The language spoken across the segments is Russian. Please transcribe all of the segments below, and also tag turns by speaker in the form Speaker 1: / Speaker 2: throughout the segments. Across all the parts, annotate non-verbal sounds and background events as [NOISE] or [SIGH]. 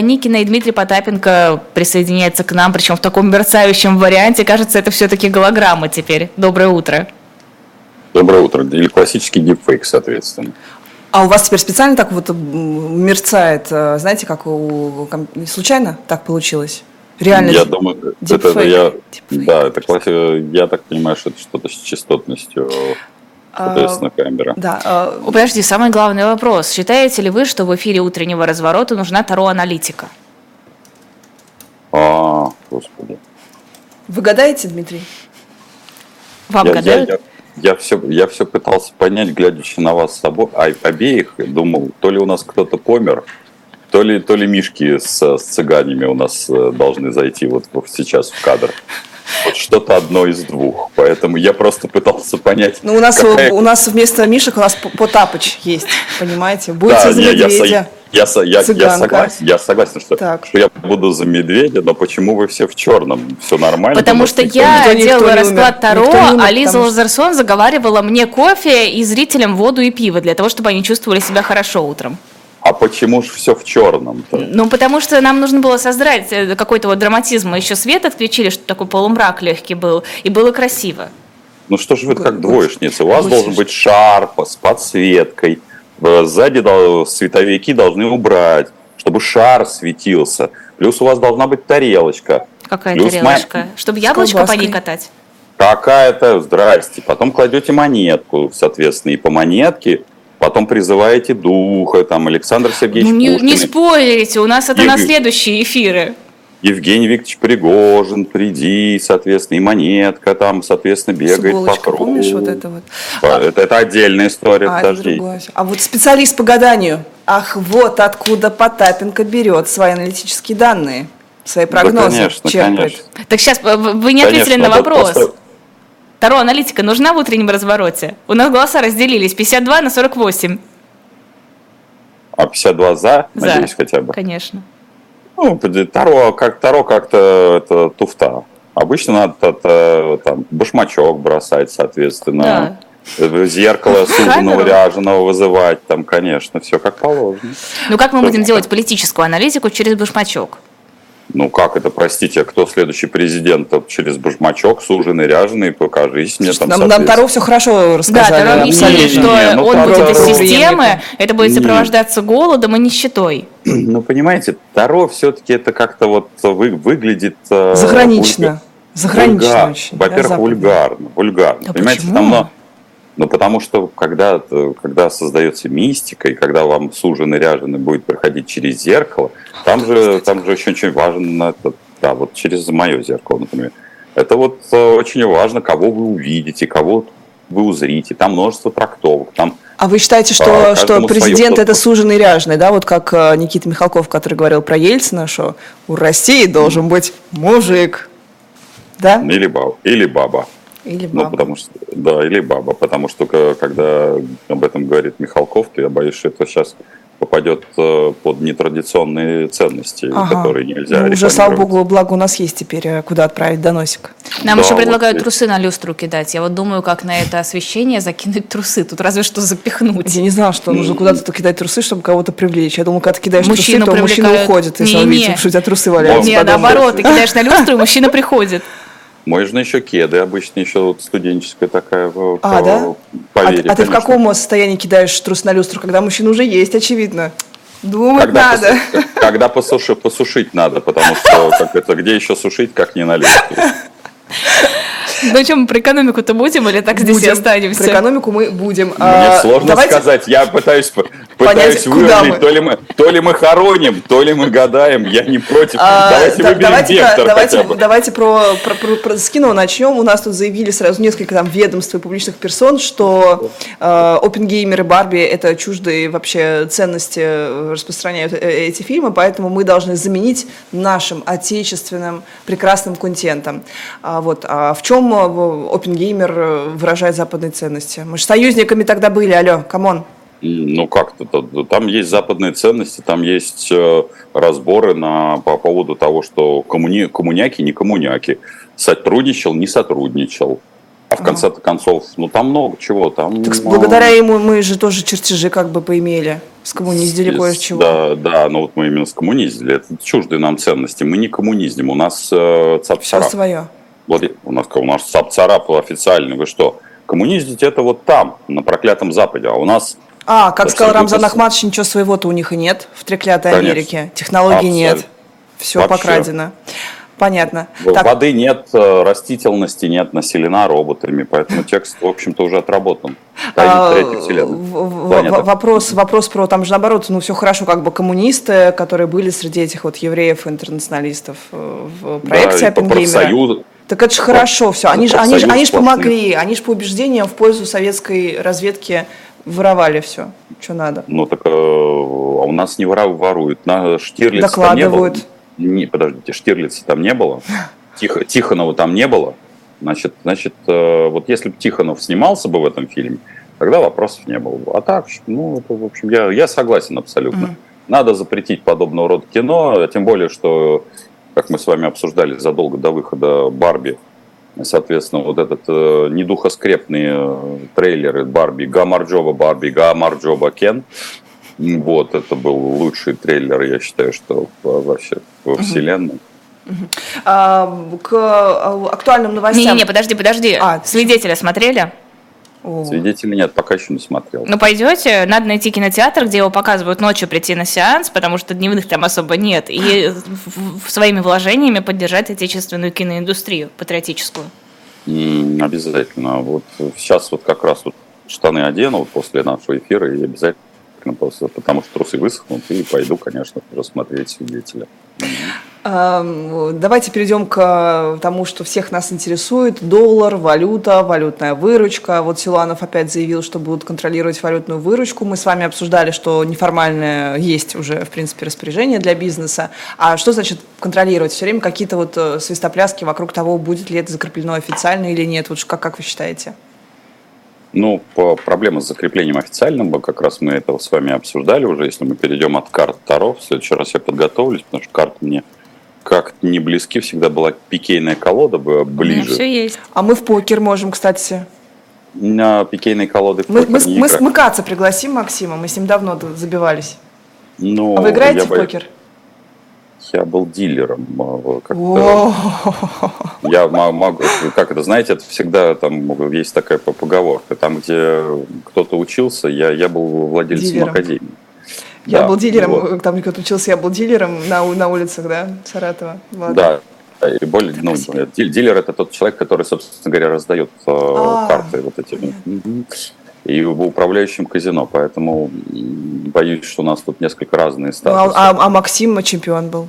Speaker 1: Никина и Дмитрий Потапенко присоединяются к нам, причем в таком мерцающем варианте. Кажется, это все-таки голограмма теперь. Доброе утро.
Speaker 2: Доброе утро. Или классический дипфейк, соответственно.
Speaker 3: А у вас теперь специально так вот мерцает, э, знаете, как у... Случайно так получилось?
Speaker 2: Реально? Я думаю, это, я, да, это класс, я так понимаю, что это что-то с частотностью соответственно, камера.
Speaker 1: Да. А, подожди, самый главный вопрос. Считаете ли вы, что в эфире утреннего разворота нужна Таро-аналитика?
Speaker 2: А, господи.
Speaker 3: Вы гадаете, Дмитрий?
Speaker 1: Вам я, гадают?
Speaker 2: Я, я, я, все, я все пытался понять, глядячи на вас с собой, а, обеих, думал, то ли у нас кто-то помер, то ли, то ли мишки с, с цыганями у нас э, должны зайти вот сейчас в кадр. Вот что-то одно из двух. Поэтому я просто пытался понять.
Speaker 3: Ну, у нас, какая... у, у нас вместо Мишек у нас Потапыч есть, понимаете? Будете да, за медведя.
Speaker 2: Я, я, я, я, я согласен, я согласен что, что я буду за медведя, но почему вы все в черном? Все нормально?
Speaker 1: Потому что я никто, делала никто расклад Таро, умер, а Лиза Лазарсон заговаривала мне кофе и зрителям воду и пиво для того, чтобы они чувствовали себя хорошо утром.
Speaker 2: А почему же все в черном? -то?
Speaker 1: Ну, потому что нам нужно было создать э, какой-то вот драматизм. Мы еще свет отключили, чтобы такой полумрак легкий был, и было красиво.
Speaker 2: Ну что же вы как двоечница? У вас Гусишь. должен быть шар с подсветкой. Сзади световики должны убрать, чтобы шар светился. Плюс у вас должна быть тарелочка.
Speaker 1: Какая Плюс тарелочка? Мо... Чтобы яблочко по ней катать?
Speaker 2: Какая-то, здрасте. Потом кладете монетку, соответственно, и по монетке потом призываете духа, там, Александр Сергеевич ну,
Speaker 1: не, Пушкин. Не спойлерите, у нас это Ев... на следующие эфиры.
Speaker 2: Евгений Викторович Пригожин, приди, соответственно, и монетка там, соответственно, бегает С по кругу.
Speaker 3: помнишь вот это вот?
Speaker 2: Это, это отдельная история, а, подожди.
Speaker 3: А вот специалист по гаданию. Ах, вот откуда Потапенко берет свои аналитические данные, свои прогнозы. Да,
Speaker 2: конечно, черпает. конечно.
Speaker 1: Так сейчас вы не ответили конечно, на вопрос. Просто Таро аналитика нужна в утреннем развороте? У нас голоса разделились 52 на 48.
Speaker 2: А 52 за,
Speaker 1: за
Speaker 2: надеюсь, хотя бы?
Speaker 1: конечно.
Speaker 2: Ну, Таро, как, таро как-то это туфта. Обычно надо это, там, башмачок бросать, соответственно. Да. Зеркало [LAUGHS] суженого ряженого вызывать, там, конечно, все как положено.
Speaker 1: Ну как мы будем делать политическую аналитику через башмачок?
Speaker 2: Ну как это, простите, кто следующий президент? Через башмачок, суженый, ряженый, покажись мне там.
Speaker 3: Нам, нам Таро все хорошо рассказали.
Speaker 1: Да, Таро объяснили, что не, ну, он Таро, будет из системы, это будет сопровождаться голодом и нищетой. [CLEARS THROAT]
Speaker 2: Ну, понимаете, Таро все-таки это как-то вот вы, выглядит...
Speaker 3: Э, Загранично. Вульга... Загранично вульгар. очень.
Speaker 2: Во-первых, да, вульгарно. вульгарно.
Speaker 3: А
Speaker 2: понимаете,
Speaker 3: почему?
Speaker 2: там ну, потому что когда, когда создается мистика, и когда вам суженый ряженый будет проходить через зеркало, там же, там же очень, очень важно, это, да, вот через мое зеркало, например. Это вот э, очень важно, кого вы увидите, кого вы узрите. Там множество трактовок. Там,
Speaker 3: а вы считаете, что, что президент это суженый ряженый, да? Вот как э, Никита Михалков, который говорил про Ельцина, что у России должен быть мужик. Да?
Speaker 2: Или баба. Или баба.
Speaker 3: Или ну, баба.
Speaker 2: Ну, потому что, да, или баба. Потому что когда об этом говорит Михалков, то я боюсь, что это сейчас попадет э, под нетрадиционные ценности, ага. которые нельзя
Speaker 3: ну, Уже, слава богу, благо у нас есть теперь, э, куда отправить доносик.
Speaker 1: Нам да, еще предлагают вот трусы на люстру кидать. Я вот думаю, как на это освещение закинуть трусы. Тут разве что запихнуть.
Speaker 3: Я не знала, что нужно куда-то кидать трусы, чтобы кого-то привлечь. Я думала, когда ты кидаешь мужчину трусы, то мужчина уходит, если не, он видит, что у тебя трусы валяются.
Speaker 1: Нет, наоборот, ты кидаешь на люстру, и мужчина приходит.
Speaker 2: Можно еще кеды, обычно еще вот студенческая такая.
Speaker 3: А, по, да? Поверье, а, а ты в каком состоянии кидаешь трус на люстру, когда мужчина уже есть, очевидно? Думать когда надо.
Speaker 2: Посу, когда посуши, посушить надо, потому что как это, где еще сушить, как не на люстру. [LAUGHS]
Speaker 1: Ну что, мы про экономику-то будем или так здесь
Speaker 3: будем.
Speaker 1: и останемся?
Speaker 3: Про экономику мы будем. Мне
Speaker 2: а, сложно давайте... сказать. Я пытаюсь, пытаюсь то ли, мы, то ли мы хороним, то ли мы гадаем. Я не против.
Speaker 3: А, давайте да, выберем давайте вектор давайте, хотя бы. Давайте про, про, про, про кино начнем. У нас тут заявили сразу несколько там ведомств и публичных персон, что э, Оппенгеймер и Барби это чуждые вообще ценности распространяют э, эти фильмы, поэтому мы должны заменить нашим отечественным прекрасным контентом. А, вот. А в чем Оппенгеймер э, выражает западные ценности? Мы же союзниками тогда были, алло, come on.
Speaker 2: Ну как-то, там есть западные ценности, там есть э, разборы на, по поводу того, что коммуни, коммуняки не коммуняки, сотрудничал, не сотрудничал. А в конце концов, ну там много чего. Там,
Speaker 3: так благодаря ему мы же тоже чертежи как бы поимели. Скоммуниздили кое-чего.
Speaker 2: Да, да, но вот мы именно скоммуниздили. Это чуждые нам ценности. Мы не коммунизним. У нас э,
Speaker 3: цап-царап. Все свое.
Speaker 2: Вот у нас, у нас цап-царап официальный. Вы что? Коммуниздить это вот там, на проклятом Западе. А у нас
Speaker 3: а, как сказал Рамзан Ахматович, ничего своего-то у них и нет в треклятой Конечно. Америке. Технологий Абсолютно. нет. Все Вообще. покрадено. Понятно.
Speaker 2: Воды так. нет, э, растительности нет, населена роботами, поэтому текст, в общем-то, уже отработан.
Speaker 3: А, вопрос, вопрос про, там же наоборот, ну все хорошо, как бы коммунисты, которые были среди этих вот евреев-интернационалистов э, в проекте да, Оппенгеймера. Так это же хорошо все. Они же они, они ж помогли, они же по убеждениям в пользу советской разведки воровали все, что надо.
Speaker 2: Ну так э, а у нас не воруют. На Штирлиц
Speaker 3: Докладывают.
Speaker 2: Не, не, подождите, Штирлица там не было, [LAUGHS] Тихо, Тихонова там не было. Значит, значит, э, вот если бы Тихонов снимался бы в этом фильме, тогда вопросов не было бы. А так, ну, это, в общем, я, я согласен абсолютно. Mm. Надо запретить подобного рода кино, тем более, что, как мы с вами обсуждали задолго до выхода Барби, соответственно, вот этот э, недухоскрепные э, трейлеры Барби, Гамарджоба Барби, Гамарджоба Кен, вот, это был лучший трейлер, я считаю, что вообще во вселенной.
Speaker 3: А, к а, актуальным новостям.
Speaker 1: Не-не-не, подожди, подожди. А, Свидетеля смотрели?
Speaker 2: Свидетелей нет, пока еще не смотрел.
Speaker 1: Ну, пойдете, надо найти кинотеатр, где его показывают ночью, прийти на сеанс, потому что дневных там особо нет, и своими вложениями поддержать отечественную киноиндустрию, патриотическую.
Speaker 2: обязательно. Вот сейчас вот как раз вот штаны одену вот после нашего эфира и обязательно потому что трусы высохнут, и пойду, конечно, рассмотреть свидетеля.
Speaker 3: Давайте перейдем к тому, что всех нас интересует. Доллар, валюта, валютная выручка. Вот Силуанов опять заявил, что будут контролировать валютную выручку. Мы с вами обсуждали, что неформальное есть уже, в принципе, распоряжение для бизнеса. А что значит контролировать? Все время какие-то вот э, свистопляски вокруг того, будет ли это закреплено официально или нет. Вот как, как вы считаете?
Speaker 2: Ну, по проблема с закреплением официальным, как раз мы это с вами обсуждали уже. Если мы перейдем от карт Таро, в следующий раз я подготовлюсь, потому что карты мне как-то не близки, всегда была пикейная колода ближе.
Speaker 1: все есть.
Speaker 3: А мы в покер можем, кстати.
Speaker 2: На пикейной колоды в
Speaker 3: мы, покер мы, не мы смыкаться пригласим Максима, мы с ним давно забивались.
Speaker 2: Ну,
Speaker 3: а вы играете в покер?
Speaker 2: Я был дилером. Я могу, как это, знаете, это всегда там есть такая поговорка. Там, где кто-то учился, я, я был владельцем дилером. академии.
Speaker 3: Я да, был дилером, вот. там кто-то учился, я был дилером на, на улицах, да, Саратова.
Speaker 2: Ладно. Да, и более, ну, дилер это тот человек, который, собственно говоря, раздает э, а, карты вот эти. Понятно. И в управляющем казино, поэтому боюсь, что у нас тут несколько разные статусы.
Speaker 3: Ну, а, а, а Максим чемпион был?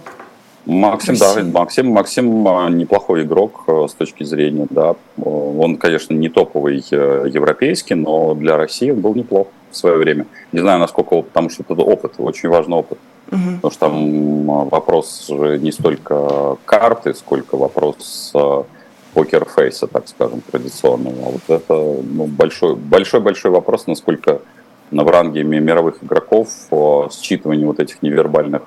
Speaker 2: Максим, да, Максим, Максим а, неплохой игрок э, с точки зрения, да. Он, конечно, не топовый э, европейский, но для России он был неплох в свое время. Не знаю, насколько, потому что это опыт, очень важный опыт. Угу. Потому что там вопрос не столько карты, сколько вопрос а, покерфейса, так скажем, традиционного. А вот это ну, большой, большой, большой вопрос, насколько на в ранге мировых игроков считывание вот этих невербальных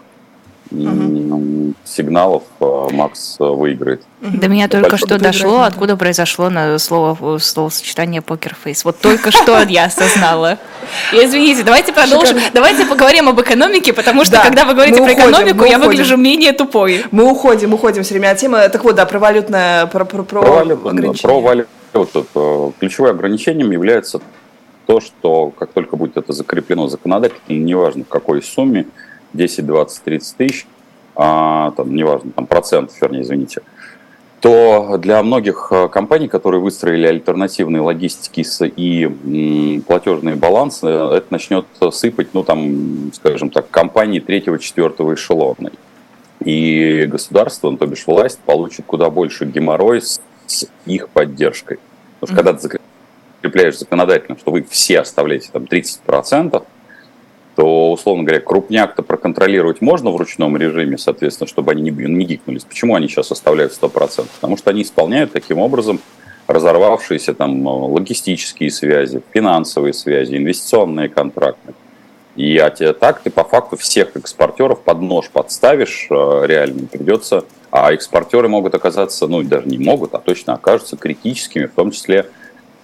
Speaker 2: угу. сигналов а, Макс выиграет.
Speaker 1: До меня только что дошло, откуда произошло на слово словосочетание покерфейс. Вот только что [LAUGHS] я осознала. извините, давайте продолжим. Давайте поговорим об экономике, потому что когда вы говорите про экономику, я выгляжу менее тупой.
Speaker 3: Мы уходим, уходим все время от темы. Так вот, да, про валютное, про, про, про,
Speaker 2: про валюту. Э, ключевым ограничением является то, что как только будет это закреплено законодательно, неважно в какой сумме, 10, 20, 30 тысяч, а, там, неважно, там, процентов, вернее, извините, то для многих э, компаний, которые выстроили альтернативные логистики и платежные балансы, это начнет сыпать, ну, там, скажем так, компании третьего, четвертого эшелона. И государство, ну, то бишь власть, получит куда больше геморрой с, с их поддержкой. Потому что когда ты закрепляешь законодательно, что вы все оставляете там 30%, то, условно говоря, крупняк-то проконтролировать можно в ручном режиме, соответственно, чтобы они не, не гикнулись. Почему они сейчас оставляют 100%? Потому что они исполняют таким образом разорвавшиеся там логистические связи, финансовые связи, инвестиционные контракты. И а те, так ты по факту всех экспортеров под нож подставишь э, реально, придется, а экспортеры могут оказаться, ну даже не могут, а точно окажутся критическими, в том числе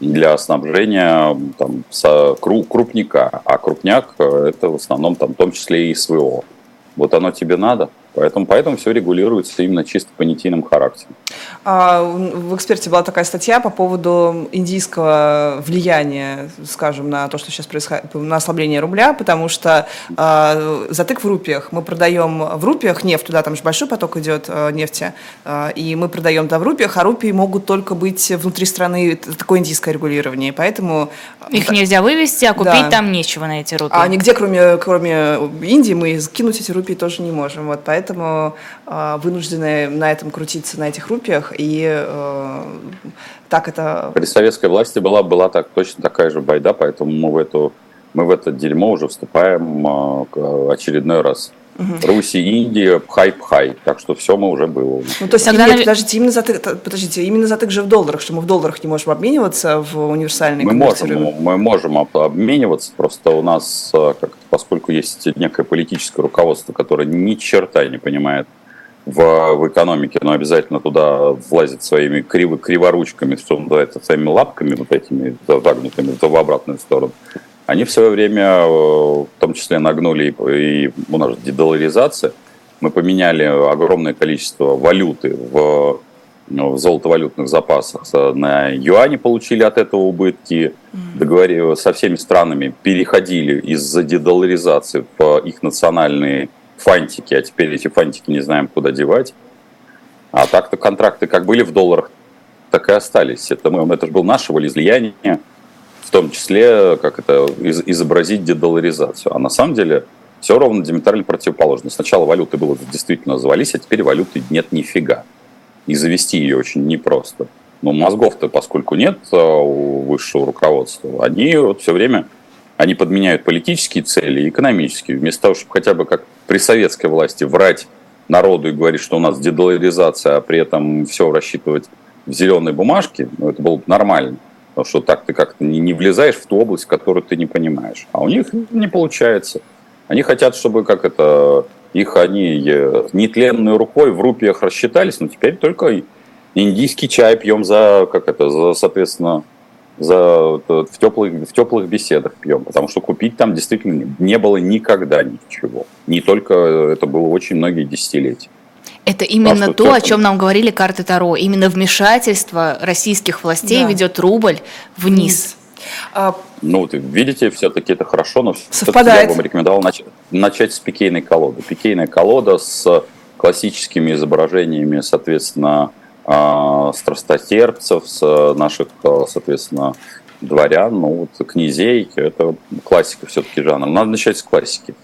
Speaker 2: для снабжения там, с, крупника. А крупняк – это в основном там, в том числе и СВО. Вот оно тебе надо – Поэтому, поэтому все регулируется именно чисто понятийным характером.
Speaker 3: А, в «Эксперте» была такая статья по поводу индийского влияния, скажем, на то, что сейчас происходит, на ослабление рубля, потому что а, затык в рупиях. Мы продаем в рупиях нефть, туда там же большой поток идет а, нефти, а, и мы продаем да в рупиях, а рупии могут только быть внутри страны, это такое индийское регулирование, поэтому...
Speaker 1: Их нельзя вывести, а купить да. там нечего на эти рупии.
Speaker 3: А нигде, кроме, кроме Индии, мы кинуть эти рупии тоже не можем, вот поэтому поэтому э, вынуждены на этом крутиться, на этих рупиях, и э, так это...
Speaker 2: При советской власти была, была так, точно такая же байда, поэтому мы в, эту, мы в это дерьмо уже вступаем э, очередной раз. Угу. Руси, Индия, пхай-пхай. Так что все мы уже было.
Speaker 3: Ну, то есть, Тогда нет, подождите, именно затык, подождите, именно затык же в долларах, что мы в долларах не можем обмениваться в универсальные
Speaker 2: мы можем, мы можем обмениваться, просто у нас, э, как, поскольку есть некое политическое руководство, которое ни черта не понимает в, в экономике, но обязательно туда влазит своими криво, криворучками, что называется, своими лапками вот этими загнутыми в обратную сторону они в свое время, э, в том числе, нагнули и у нас дедоларизация. Мы поменяли огромное количество валюты в, ну, в золотовалютных запасах. На юане получили от этого убытки. Договорили со всеми странами, переходили из-за дедоларизации в их национальные фантики, а теперь эти фантики не знаем, куда девать. А так-то контракты как были в долларах, так и остались. Это, мы, это же было наше волеизлияние в том числе, как это, изобразить дедоларизацию. А на самом деле все ровно диаметрально противоположно. Сначала валюты было действительно завались, а теперь валюты нет нифига. И завести ее очень непросто. Но мозгов-то, поскольку нет а, у высшего руководства, они вот все время они подменяют политические цели и экономические. Вместо того, чтобы хотя бы как при советской власти врать народу и говорить, что у нас дедоларизация, а при этом все рассчитывать в зеленой бумажке, ну, это было бы нормально. Что так ты как-то не, не влезаешь в ту область, которую ты не понимаешь. А у них не получается. Они хотят, чтобы как это их они э, нетленной рукой в рупиях рассчитались, но теперь только индийский чай пьем за, как это, за, соответственно, за, в, теплых, в теплых беседах пьем, потому что купить там действительно не было никогда ничего. Не только это было очень многие десятилетия.
Speaker 1: Это именно а то, о чем нам говорили карты Таро. Именно вмешательство российских властей да. ведет рубль вниз.
Speaker 2: А... Ну, вот видите, все-таки это хорошо, но Совпадает. я вам рекомендовал начать, начать с пикейной колоды. Пикейная колода с классическими изображениями, соответственно, а, страстотерпцев, с наших, соответственно, дворян, ну, вот, князей. Это классика все-таки жанра. Надо начать с классики.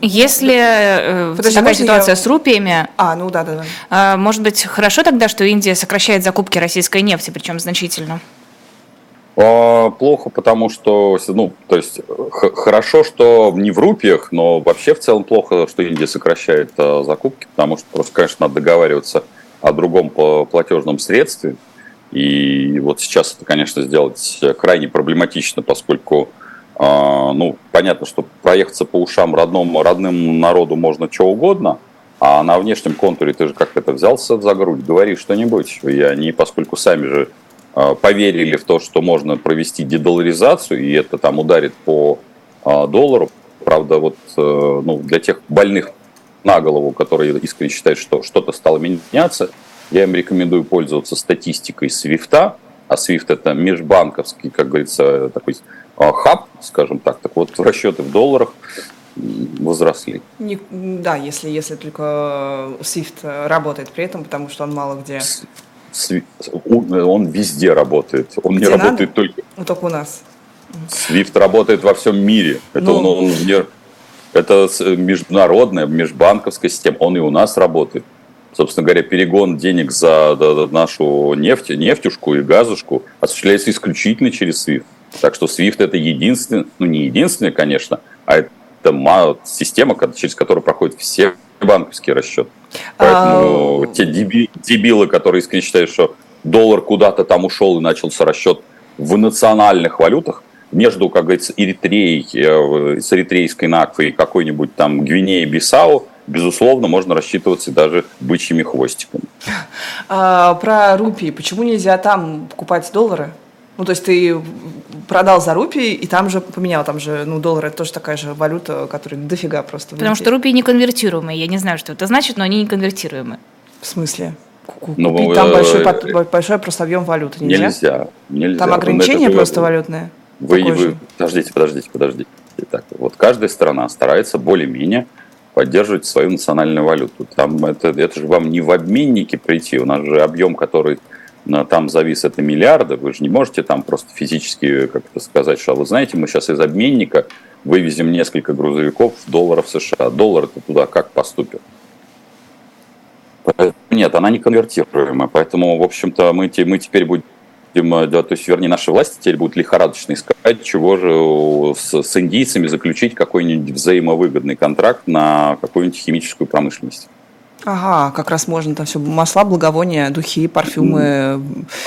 Speaker 1: Если э, Подожди, такая ситуация я... с рупиями,
Speaker 3: а, ну да, да, да.
Speaker 1: Э, может быть, хорошо тогда, что Индия сокращает закупки российской нефти, причем значительно?
Speaker 2: А, плохо, потому что, ну, то есть хорошо, что не в рупиях, но вообще в целом плохо, что Индия сокращает а, закупки, потому что просто, конечно, надо договариваться о другом платежном средстве. И вот сейчас это, конечно, сделать крайне проблематично, поскольку ну, понятно, что проехаться по ушам родному, родным народу можно что угодно, а на внешнем контуре ты же как это взялся за грудь, говори что-нибудь. И они, поскольку сами же а, поверили в то, что можно провести дедоларизацию, и это там ударит по а, доллару, правда, вот э, ну, для тех больных на голову, которые искренне считают, что что-то стало меняться, я им рекомендую пользоваться статистикой Свифта, а Свифт это межбанковский, как говорится, такой а, хаб, скажем так, так вот расчеты в долларах возросли.
Speaker 3: Не, да, если, если только SWIFT работает при этом, потому что он мало где.
Speaker 2: Он везде работает. Он где не надо? работает только.
Speaker 3: Ну, только у нас.
Speaker 2: SWIFT работает во всем мире. Это, ну... он, он, это международная, межбанковская система. Он и у нас работает. Собственно говоря, перегон денег за нашу нефть, нефтюшку и газушку осуществляется исключительно через SWIFT. Так что SWIFT это единственный, ну не единственный, конечно, а это система, через которую проходят все банковские расчеты. Поэтому а... те дебилы, которые искренне считают, что доллар куда-то там ушел и начался расчет в национальных валютах, между, как говорится, Эритреей, э, с эритрейской Наквой и какой-нибудь там Гвинеей Бисау, безусловно, можно рассчитываться даже бычьими хвостиками.
Speaker 3: А, про рупии. Почему нельзя там покупать доллары? Ну, то есть ты продал за рупии, и там же поменял, там же, ну, доллар это тоже такая же валюта, которая дофига просто.
Speaker 1: Потому что рупии не конвертируемые. Я не знаю, что это значит, но они не конвертируемые.
Speaker 3: В смысле? Купить ну, там большой, э, большой просто объем валюты нельзя?
Speaker 2: Нельзя. нельзя.
Speaker 3: Там ограничения просто валютные?
Speaker 2: Вы, вы, подождите, подождите, подождите. Так, вот каждая страна старается более-менее поддерживать свою национальную валюту. Там это, это же вам не в обменнике прийти, у нас же объем, который там завис, это миллиарды, вы же не можете там просто физически как-то сказать, что «А вы знаете, мы сейчас из обменника вывезем несколько грузовиков долларов США. Доллар это туда как поступит? Нет, она не конвертируемая, поэтому, в общем-то, мы, мы теперь будем Э, да, то есть, вернее, наши власти теперь будут лихорадочно искать, чего же с, с индийцами заключить какой-нибудь взаимовыгодный контракт на какую-нибудь химическую промышленность.
Speaker 3: Ага, как раз можно там все масла, благовония, духи, парфюмы,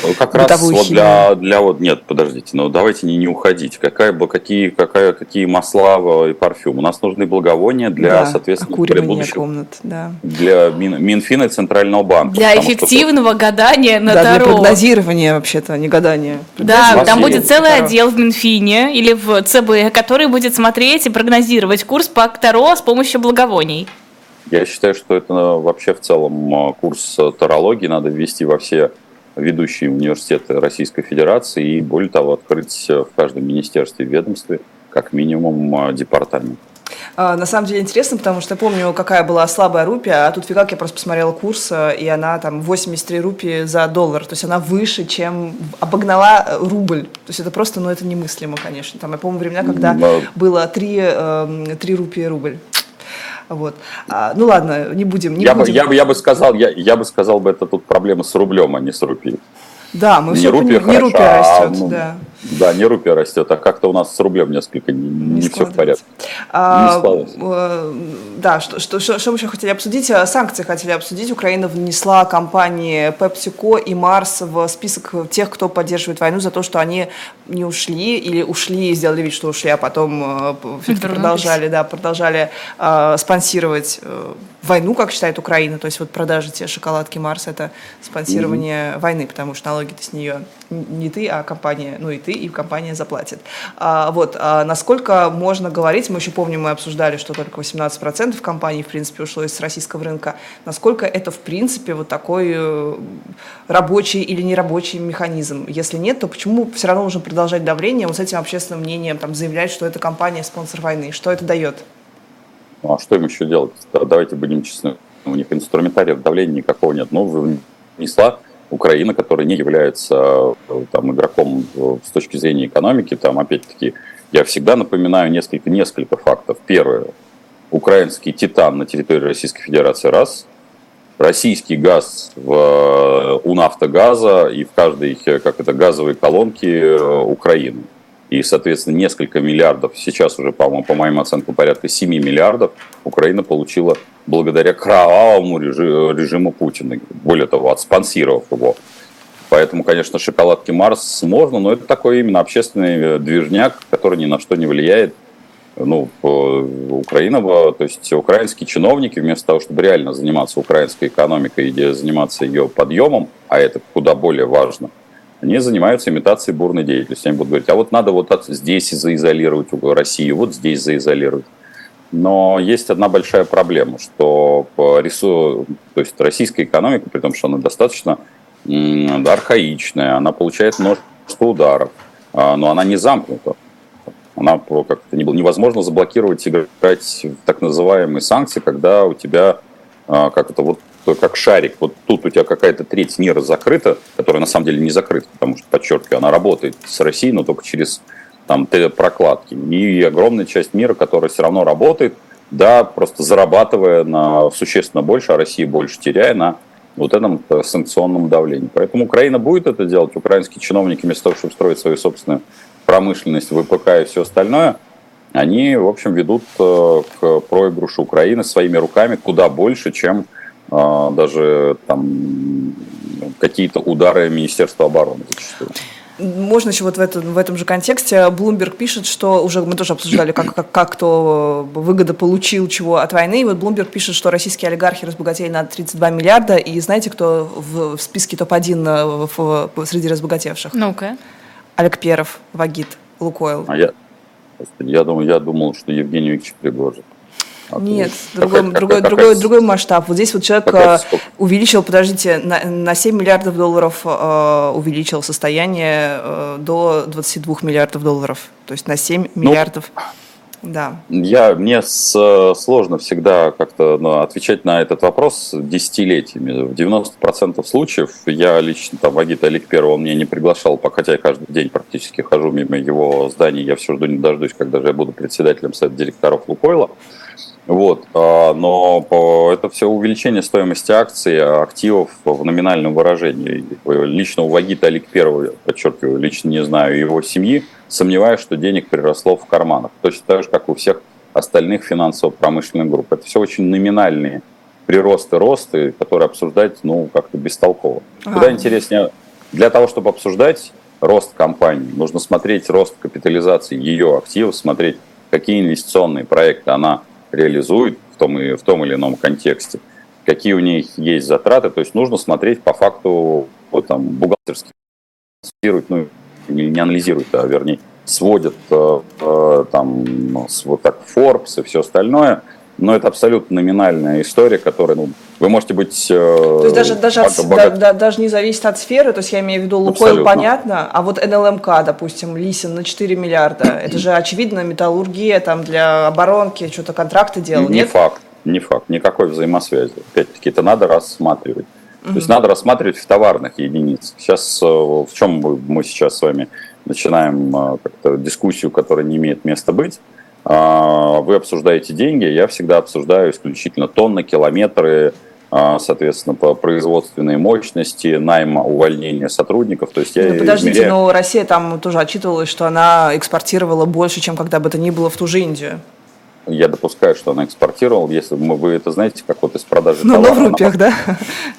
Speaker 2: ну, как раз вот для, для вот нет, подождите, ну давайте не, не уходить. Какая какие какая какие масла и парфюм? У нас нужны благовония для да, соответственно
Speaker 3: будущего комнат, да.
Speaker 2: для Мин, Минфина и Центрального банка.
Speaker 1: Для эффективного что... гадания на
Speaker 3: да,
Speaker 1: Таро.
Speaker 3: для прогнозирования вообще-то, а не гадания.
Speaker 1: Да, там будет целый Таро. отдел в Минфине или в ЦБ, который будет смотреть и прогнозировать курс по Таро с помощью благовоний.
Speaker 2: Я считаю, что это вообще в целом а, курс тарологии надо ввести во все ведущие университеты Российской Федерации и, более того, открыть в каждом министерстве и ведомстве как минимум департамент.
Speaker 3: А, на самом деле интересно, потому что я помню, какая была слабая рупия, а тут фигак я просто посмотрела курс, и она там 83 рупии за доллар, то есть она выше, чем обогнала рубль. То есть это просто, ну это немыслимо, конечно. Там я помню времена, когда было 3, 3 эм, рупии рубль. Вот. А, ну ладно, не будем. Не
Speaker 2: я,
Speaker 3: будем.
Speaker 2: Бы, я, бы, я бы сказал, я, я бы сказал бы, это тут проблема с рублем, а не с рупией.
Speaker 3: Да, мы
Speaker 2: не
Speaker 3: все
Speaker 2: рупия,
Speaker 3: не рупия растет, а,
Speaker 2: ну,
Speaker 3: да.
Speaker 2: Да, не рупия растет, а как-то у нас с рублем несколько не, не, не все в порядке.
Speaker 3: А, не э, да, что, что, что, что мы еще хотели обсудить? Э, санкции хотели обсудить. Украина внесла компании PepsiCo и Mars в список тех, кто поддерживает войну за то, что они не ушли или ушли, сделали вид, что ушли, а потом э, продолжали, да, продолжали э, спонсировать э, войну, как считает Украина. То есть вот продажи те шоколадки Марс это спонсирование mm-hmm. войны, потому что налоги-то с нее не ты, а компания, ну и ты, и компания заплатит. А, вот, а насколько можно говорить, мы еще помним, мы обсуждали, что только 18% компаний, в принципе, ушло из российского рынка, насколько это, в принципе, вот такой э, рабочий или нерабочий механизм? Если нет, то почему все равно нужно продолжать давление вот с этим общественным мнением, там, заявлять, что эта компания спонсор войны? Что это дает?
Speaker 2: Ну, а что им еще делать? Давайте будем честны. У них инструментариев давления никакого нет. Ну, внесла Украина, которая не является э, там, игроком с точки зрения экономики, там, опять-таки, я всегда напоминаю несколько, несколько фактов. Первое. Украинский титан на территории Российской Федерации – раз. Российский газ в, у «Нафтогаза» и в каждой, как это, газовой колонке э, Украины – и, соответственно, несколько миллиардов, сейчас уже, по-моему, по моим оценкам, порядка 7 миллиардов Украина получила благодаря кровавому режиму Путина. Более того, отспонсировав его. Поэтому, конечно, шоколадки Марс можно, но это такой именно общественный э, движняк, который ни на что не влияет. Ну, Украина, то есть украинские чиновники, вместо того, чтобы реально заниматься украинской экономикой и заниматься ее подъемом, а это куда более важно – они занимаются имитацией бурной деятельности. Они будут говорить, а вот надо вот здесь заизолировать Россию, вот здесь заизолировать. Но есть одна большая проблема, что по рису, то есть российская экономика, при том, что она достаточно архаичная, она получает множество ударов, а, но она не замкнута. Она как-то невозможно заблокировать, играть в так называемые санкции, когда у тебя а, как это вот как шарик, вот тут у тебя какая-то треть мира закрыта, которая на самом деле не закрыта, потому что, подчеркиваю, она работает с Россией, но только через там прокладки. И огромная часть мира, которая все равно работает, да, просто зарабатывая на существенно больше, а Россия больше теряя на вот этом э, санкционном давлении. Поэтому Украина будет это делать. Украинские чиновники вместо того, чтобы строить свою собственную промышленность, ВПК и все остальное, они, в общем, ведут э, к проигрышу Украины своими руками куда больше, чем даже там какие-то удары Министерства обороны зачастую.
Speaker 3: Можно еще вот в, этом в этом же контексте. Bloomberg пишет, что уже мы тоже обсуждали, как, как, как кто выгода получил чего от войны. И вот Bloomberg пишет, что российские олигархи разбогатели на 32 миллиарда. И знаете, кто в, в списке топ-1 в, в, среди разбогатевших?
Speaker 1: Ну-ка.
Speaker 3: Олег Перов, Вагит, Лукойл.
Speaker 2: А я, я, думал, я думал, что Евгений Викторович Пригожин.
Speaker 3: А Нет, другой, другой, другой, другой масштаб. Вот здесь вот человек э, увеличил, подождите, на, на 7 миллиардов долларов э, увеличил состояние э, до 22 миллиардов долларов. То есть на 7 ну, миллиардов. Да.
Speaker 2: Я, мне с, сложно всегда как-то ну, отвечать на этот вопрос десятилетиями. В 90% случаев я лично, там, Агит Олег Первого он меня не приглашал, хотя я каждый день практически хожу мимо его зданий, я все жду не дождусь, когда же я буду председателем совета директоров Лукойла. Вот, а, но это все увеличение стоимости акций, активов в номинальном выражении. Лично у Вагита Олег Первого, подчеркиваю, лично не знаю его семьи, сомневаюсь, что денег приросло в карманах. Точно так же, как у всех остальных финансово-промышленных групп. Это все очень номинальные приросты, росты, которые обсуждать, ну, как-то бестолково. А. Куда интереснее, для того, чтобы обсуждать рост компании, нужно смотреть рост капитализации ее активов, смотреть, какие инвестиционные проекты она реализует в том, и, в том или ином контексте, какие у них есть затраты, то есть нужно смотреть по факту вот, там, бухгалтерски, ну, не анализируют, а вернее сводят э, э, там вот так Forbes и все остальное, но это абсолютно номинальная история, которая, ну, вы можете быть... Э,
Speaker 3: то есть даже, даже, от, богат... да, да, даже не зависит от сферы, то есть я имею в виду Лукойл, понятно, а вот НЛМК, допустим, Лисин на 4 миллиарда, это же очевидно металлургия там для оборонки, что-то контракты делал,
Speaker 2: не нет? факт, не факт, никакой взаимосвязи. Опять-таки, это надо рассматривать. То есть надо рассматривать в товарных единицах. Сейчас э, в чем мы сейчас с вами начинаем э, как-то дискуссию, которая не имеет места быть. А, вы обсуждаете деньги, я всегда обсуждаю исключительно тонны, километры, а, соответственно, по производственной мощности, найма, увольнения сотрудников. То есть я
Speaker 3: ну, подождите, измеряю... но Россия там тоже отчитывалась, что она экспортировала больше, чем когда бы то ни было в ту же Индию.
Speaker 2: Я допускаю, что она экспортировала, если вы это знаете, как вот из продажи
Speaker 3: ну, товара. Ну, в рупиях, да?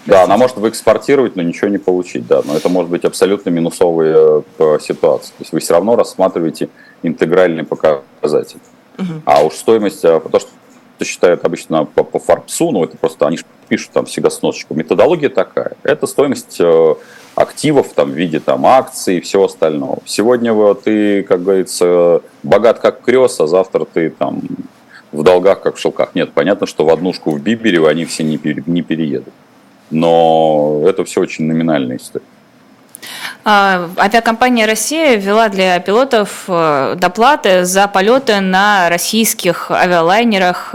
Speaker 2: Да, она может экспортировать, но ничего не получить, да. Но это может быть абсолютно минусовая э, ситуация. То есть вы все равно рассматриваете интегральный показатель. Угу. А уж стоимость, а, то, что считают обычно по, по Фарбсу, ну это просто они пишут там всегда сносочку. Методология такая. Это стоимость э, активов там, в виде там, акций и всего остального. Сегодня вот, ты, как говорится, богат как крест, а завтра ты там в долгах, как в шелках. Нет, понятно, что в однушку в Бибере они все не, пере, не переедут. Но это все очень номинальная история.
Speaker 1: А, авиакомпания «Россия» ввела для пилотов э, доплаты за полеты на российских авиалайнерах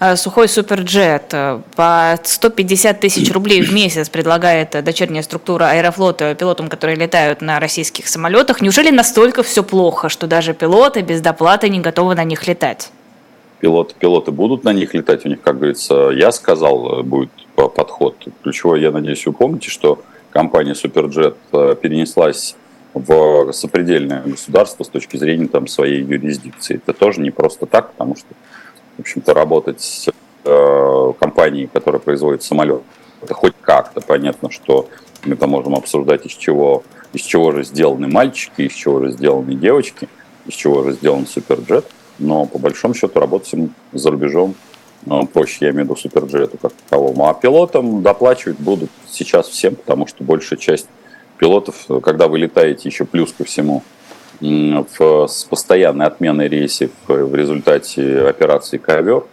Speaker 1: э, «Сухой Суперджет». По 150 тысяч рублей в месяц предлагает дочерняя структура аэрофлота пилотам, которые летают на российских самолетах. Неужели настолько все плохо, что даже пилоты без доплаты не готовы на них летать?
Speaker 2: Пилоты, пилоты будут на них летать, у них, как говорится, я сказал, будет подход. Ключевое, я надеюсь, вы помните, что компания Суперджет э, перенеслась в сопредельное государство с точки зрения там, своей юрисдикции. Это тоже не просто так, потому что, в общем-то, работать с э, компанией, которая производит самолет, это хоть как-то понятно, что мы там можем обсуждать, из чего, из чего же сделаны мальчики, из чего же сделаны девочки, из чего же сделан Суперджет, но по большому счету работать за рубежом ну, проще, я имею в виду суперджету как таковому. А пилотам доплачивать будут сейчас всем, потому что большая часть пилотов, когда вы летаете еще плюс ко всему, в, с постоянной отменой рейсов в результате операции «Ковер».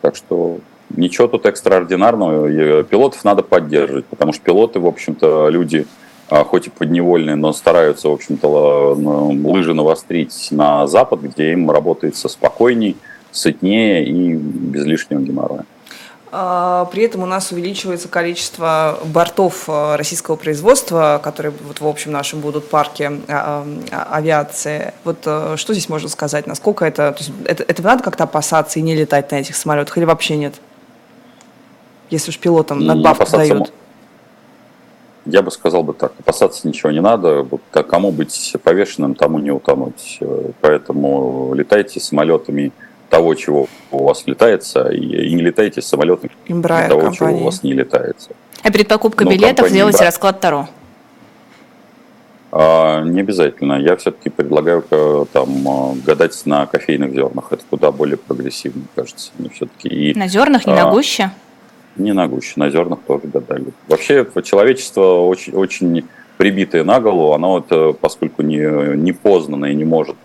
Speaker 2: Так что ничего тут экстраординарного. Пилотов надо поддерживать, потому что пилоты, в общем-то, люди, хоть и подневольные, но стараются, в общем-то, лыжи навострить на Запад, где им работается спокойней, сытнее и без лишнего геморроя.
Speaker 3: А, при этом у нас увеличивается количество бортов а, российского производства, которые вот в общем нашем будут парке а, авиации. Вот что здесь можно сказать? Насколько это, то есть это, это надо как-то опасаться и не летать на этих самолетах или вообще нет? Если уж пилотам надбавку дают.
Speaker 2: Я бы сказал бы так, опасаться ничего не надо, вот, кому быть повешенным, тому не утонуть. Поэтому летайте самолетами того, чего у вас летается, и, не летайте самолетом
Speaker 3: Embraer того,
Speaker 2: компании. чего у вас не летается.
Speaker 1: А перед покупкой Но билетов делайте расклад Таро?
Speaker 2: А, не обязательно. Я все-таки предлагаю э, там а, гадать на кофейных зернах. Это куда более прогрессивно, кажется. Мне все-таки.
Speaker 1: И, на зернах, не а, на гуще?
Speaker 2: Не на гуще, на зернах тоже гадали. Вообще человечество очень, очень прибитое на голову, оно вот, э, поскольку не, не познано и не может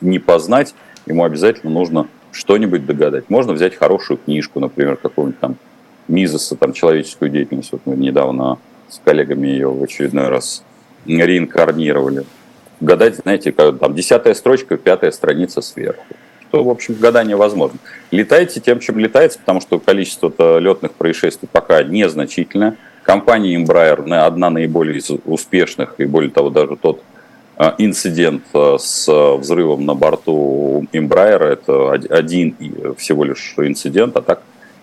Speaker 2: не познать, ему обязательно нужно что-нибудь догадать. Можно взять хорошую книжку, например, какого-нибудь там Мизеса, там, человеческую деятельность. Вот мы недавно с коллегами ее в очередной раз реинкарнировали. Гадать, знаете, как, там, десятая строчка, пятая страница сверху. Что, в общем, гадание возможно. Летайте тем, чем летается, потому что количество летных происшествий пока незначительное. Компания Embraer одна наиболее успешных, и более того, даже тот а, инцидент а, с взрывом на борту Embraer, это один всего лишь инцидент, а так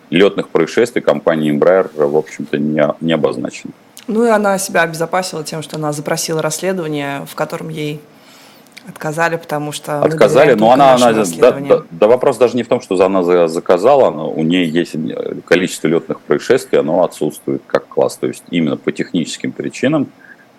Speaker 2: летных происшествий компании Embraer, в общем-то, не обозначено.
Speaker 3: Ну и она себя обезопасила тем, что она запросила расследование, в котором ей отказали, потому что...
Speaker 2: Отказали, но она... она да, да, да вопрос даже не в том, что она заказала, но у нее есть количество летных происшествий, оно отсутствует как класс. То есть именно по техническим причинам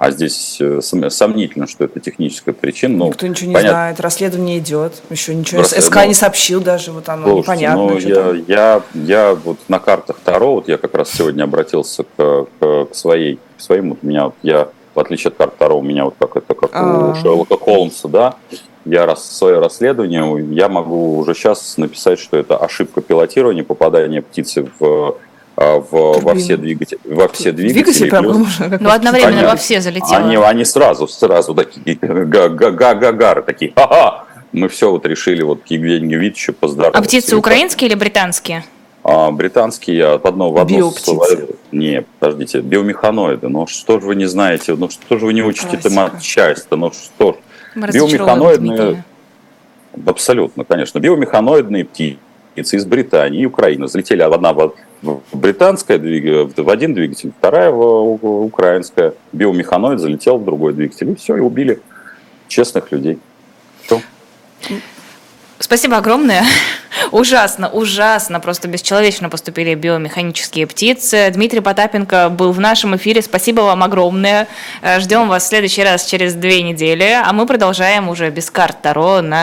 Speaker 2: а здесь э, сомнительно, что это техническая причина.
Speaker 3: Ну, Никто ничего не понятно. знает, расследование идет, еще ничего Рас... СК ну, не сообщил даже, вот оно слушайте, непонятно.
Speaker 2: Ну, я, я, я вот на картах Таро, вот я как раз сегодня обратился к, к, к своей, к своему, у меня, я, в отличие от карт Таро, у меня вот как это, как у Шерлока Холмса, да, я раз свое расследование, я могу уже сейчас написать, что это ошибка пилотирования, попадание птицы в а, в, во все двигатели. Во все двигатели. Двигатели
Speaker 1: прям можно. Ну, одновременно они, во все залетело.
Speaker 2: Они, они сразу, сразу такие, га-га-га-гары такие, ха-ха, мы все вот решили вот к Евгению Витчу поздороваться.
Speaker 1: А птицы украинские или британские?
Speaker 2: А, британские от одного в одно Не, подождите, биомеханоиды. Ну что же вы не знаете, ну что же вы не учите там часть ну что ж. Биомеханоидные, абсолютно, конечно, биомеханоидные птицы из Британии и Украины залетели одна в британская двигатель, в один двигатель, вторая в украинская. Биомеханоид залетел в другой двигатель. И все, и убили честных людей. Все.
Speaker 1: Спасибо огромное. [LAUGHS] Ужасно, ужасно, просто бесчеловечно поступили биомеханические птицы. Дмитрий Потапенко был в нашем эфире. Спасибо вам огромное. Ждем вас в следующий раз через две недели. А мы продолжаем уже без карт Таро на